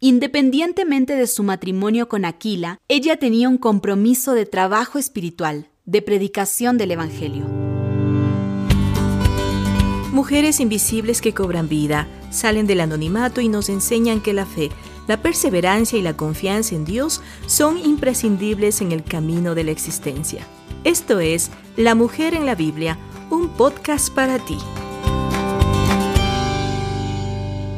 Independientemente de su matrimonio con Aquila, ella tenía un compromiso de trabajo espiritual, de predicación del Evangelio. Mujeres invisibles que cobran vida, salen del anonimato y nos enseñan que la fe, la perseverancia y la confianza en Dios son imprescindibles en el camino de la existencia. Esto es La Mujer en la Biblia, un podcast para ti.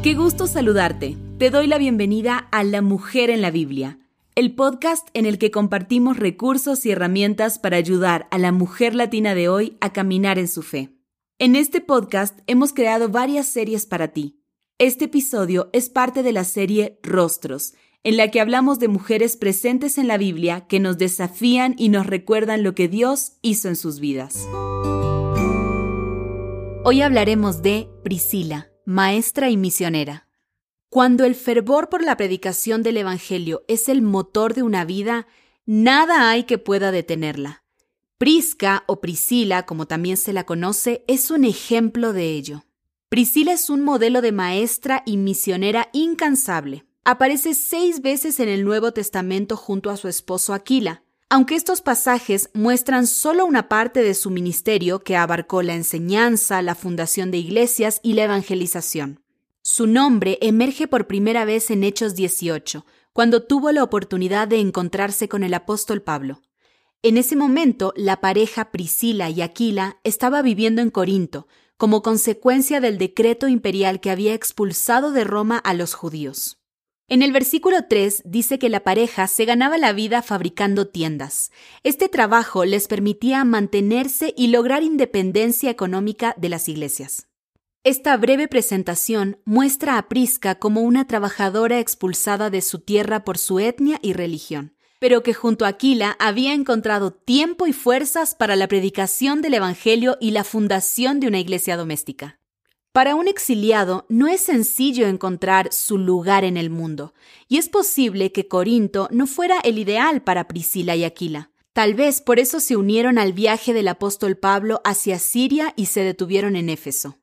Qué gusto saludarte. Te doy la bienvenida a La Mujer en la Biblia, el podcast en el que compartimos recursos y herramientas para ayudar a la mujer latina de hoy a caminar en su fe. En este podcast hemos creado varias series para ti. Este episodio es parte de la serie Rostros, en la que hablamos de mujeres presentes en la Biblia que nos desafían y nos recuerdan lo que Dios hizo en sus vidas. Hoy hablaremos de Priscila maestra y misionera. Cuando el fervor por la predicación del Evangelio es el motor de una vida, nada hay que pueda detenerla. Prisca o Priscila, como también se la conoce, es un ejemplo de ello. Priscila es un modelo de maestra y misionera incansable. Aparece seis veces en el Nuevo Testamento junto a su esposo Aquila, aunque estos pasajes muestran solo una parte de su ministerio que abarcó la enseñanza, la fundación de iglesias y la evangelización. Su nombre emerge por primera vez en Hechos 18, cuando tuvo la oportunidad de encontrarse con el apóstol Pablo. En ese momento, la pareja Priscila y Aquila estaba viviendo en Corinto, como consecuencia del decreto imperial que había expulsado de Roma a los judíos. En el versículo 3 dice que la pareja se ganaba la vida fabricando tiendas. Este trabajo les permitía mantenerse y lograr independencia económica de las iglesias. Esta breve presentación muestra a Prisca como una trabajadora expulsada de su tierra por su etnia y religión, pero que junto a Aquila había encontrado tiempo y fuerzas para la predicación del Evangelio y la fundación de una iglesia doméstica. Para un exiliado no es sencillo encontrar su lugar en el mundo, y es posible que Corinto no fuera el ideal para Priscila y Aquila. Tal vez por eso se unieron al viaje del apóstol Pablo hacia Siria y se detuvieron en Éfeso.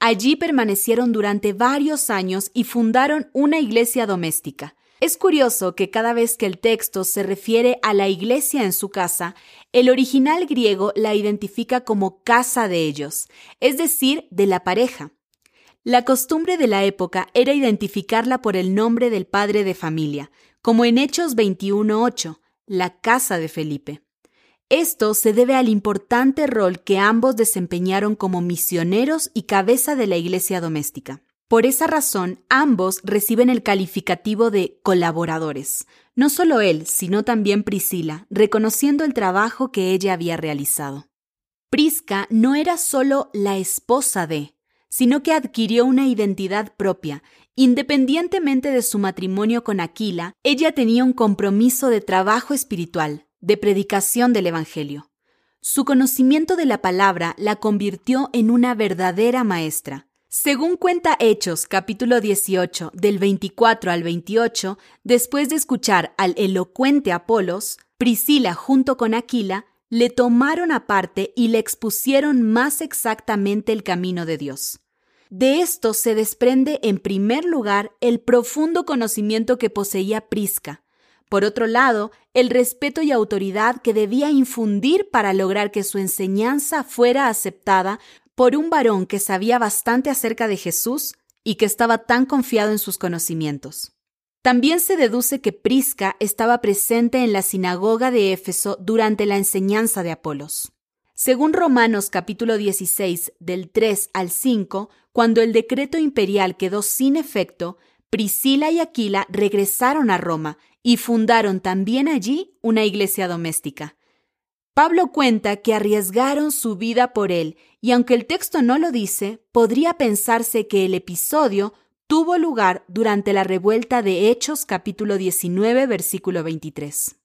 Allí permanecieron durante varios años y fundaron una iglesia doméstica, es curioso que cada vez que el texto se refiere a la iglesia en su casa, el original griego la identifica como casa de ellos, es decir, de la pareja. La costumbre de la época era identificarla por el nombre del padre de familia, como en Hechos 21.8, la casa de Felipe. Esto se debe al importante rol que ambos desempeñaron como misioneros y cabeza de la iglesia doméstica. Por esa razón, ambos reciben el calificativo de colaboradores. No solo él, sino también Priscila, reconociendo el trabajo que ella había realizado. Prisca no era solo la esposa de, sino que adquirió una identidad propia. Independientemente de su matrimonio con Aquila, ella tenía un compromiso de trabajo espiritual, de predicación del Evangelio. Su conocimiento de la palabra la convirtió en una verdadera maestra. Según cuenta Hechos capítulo 18 del 24 al 28, después de escuchar al elocuente Apolos, Priscila junto con Aquila le tomaron aparte y le expusieron más exactamente el camino de Dios. De esto se desprende en primer lugar el profundo conocimiento que poseía Prisca, por otro lado, el respeto y autoridad que debía infundir para lograr que su enseñanza fuera aceptada por un varón que sabía bastante acerca de Jesús y que estaba tan confiado en sus conocimientos. También se deduce que Prisca estaba presente en la sinagoga de Éfeso durante la enseñanza de Apolos. Según Romanos capítulo 16 del 3 al 5, cuando el decreto imperial quedó sin efecto, Priscila y Aquila regresaron a Roma y fundaron también allí una iglesia doméstica. Pablo cuenta que arriesgaron su vida por él, y aunque el texto no lo dice, podría pensarse que el episodio tuvo lugar durante la revuelta de Hechos capítulo 19 versículo 23.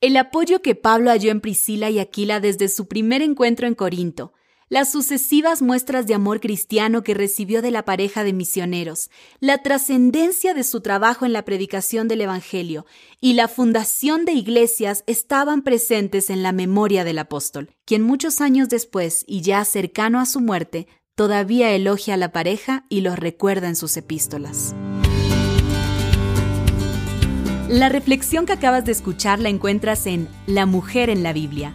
El apoyo que Pablo halló en Priscila y Aquila desde su primer encuentro en Corinto, las sucesivas muestras de amor cristiano que recibió de la pareja de misioneros, la trascendencia de su trabajo en la predicación del Evangelio y la fundación de iglesias estaban presentes en la memoria del apóstol, quien muchos años después y ya cercano a su muerte, todavía elogia a la pareja y los recuerda en sus epístolas. La reflexión que acabas de escuchar la encuentras en La mujer en la Biblia,